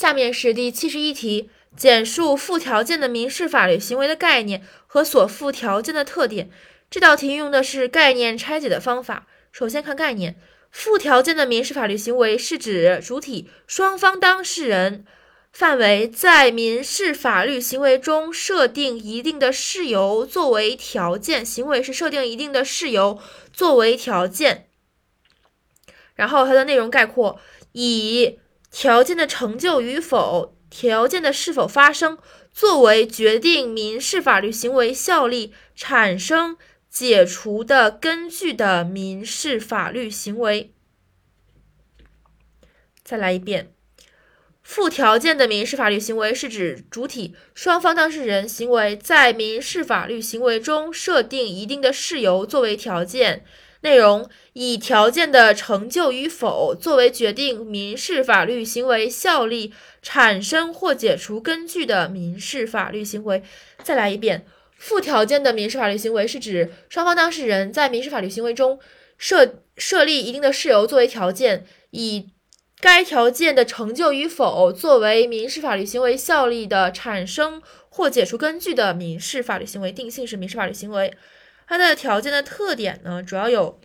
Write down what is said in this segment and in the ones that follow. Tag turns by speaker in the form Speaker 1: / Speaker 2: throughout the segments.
Speaker 1: 下面是第七十一题，简述附条件的民事法律行为的概念和所附条件的特点。这道题用的是概念拆解的方法。首先看概念，附条件的民事法律行为是指主体、双方当事人。范围在民事法律行为中设定一定的事由作为条件，行为是设定一定的事由作为条件。然后它的内容概括以条件的成就与否、条件的是否发生作为决定民事法律行为效力、产生、解除的根据的民事法律行为。再来一遍。附条件的民事法律行为是指主体、双方当事人行为在民事法律行为中设定一定的事由作为条件，内容以条件的成就与否作为决定民事法律行为效力、产生或解除根据的民事法律行为。再来一遍，附条件的民事法律行为是指双方当事人在民事法律行为中设设立一定的事由作为条件，以。该条件的成就与否，作为民事法律行为效力的产生或解除根据的民事法律行为，定性是民事法律行为。它的条件的特点呢，主要有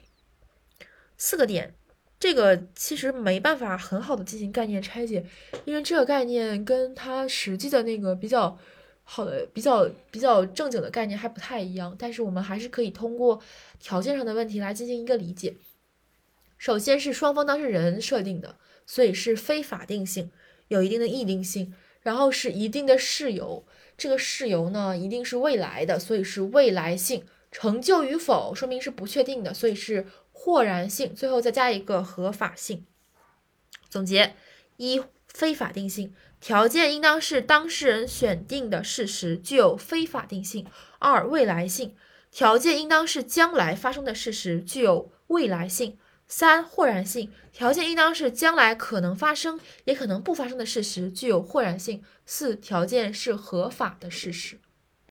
Speaker 1: 四个点。这个其实没办法很好的进行概念拆解，因为这个概念跟它实际的那个比较好的、比较比较正经的概念还不太一样。但是我们还是可以通过条件上的问题来进行一个理解。首先是双方当事人设定的。所以是非法定性，有一定的议定性，然后是一定的事由，这个事由呢一定是未来的，所以是未来性，成就与否说明是不确定的，所以是或然性，最后再加一个合法性。总结：一、非法定性，条件应当是当事人选定的事实，具有非法定性；二、未来性，条件应当是将来发生的事实，具有未来性。三、或然性条件应当是将来可能发生也可能不发生的事实，具有或然性。四、条件是合法的事实。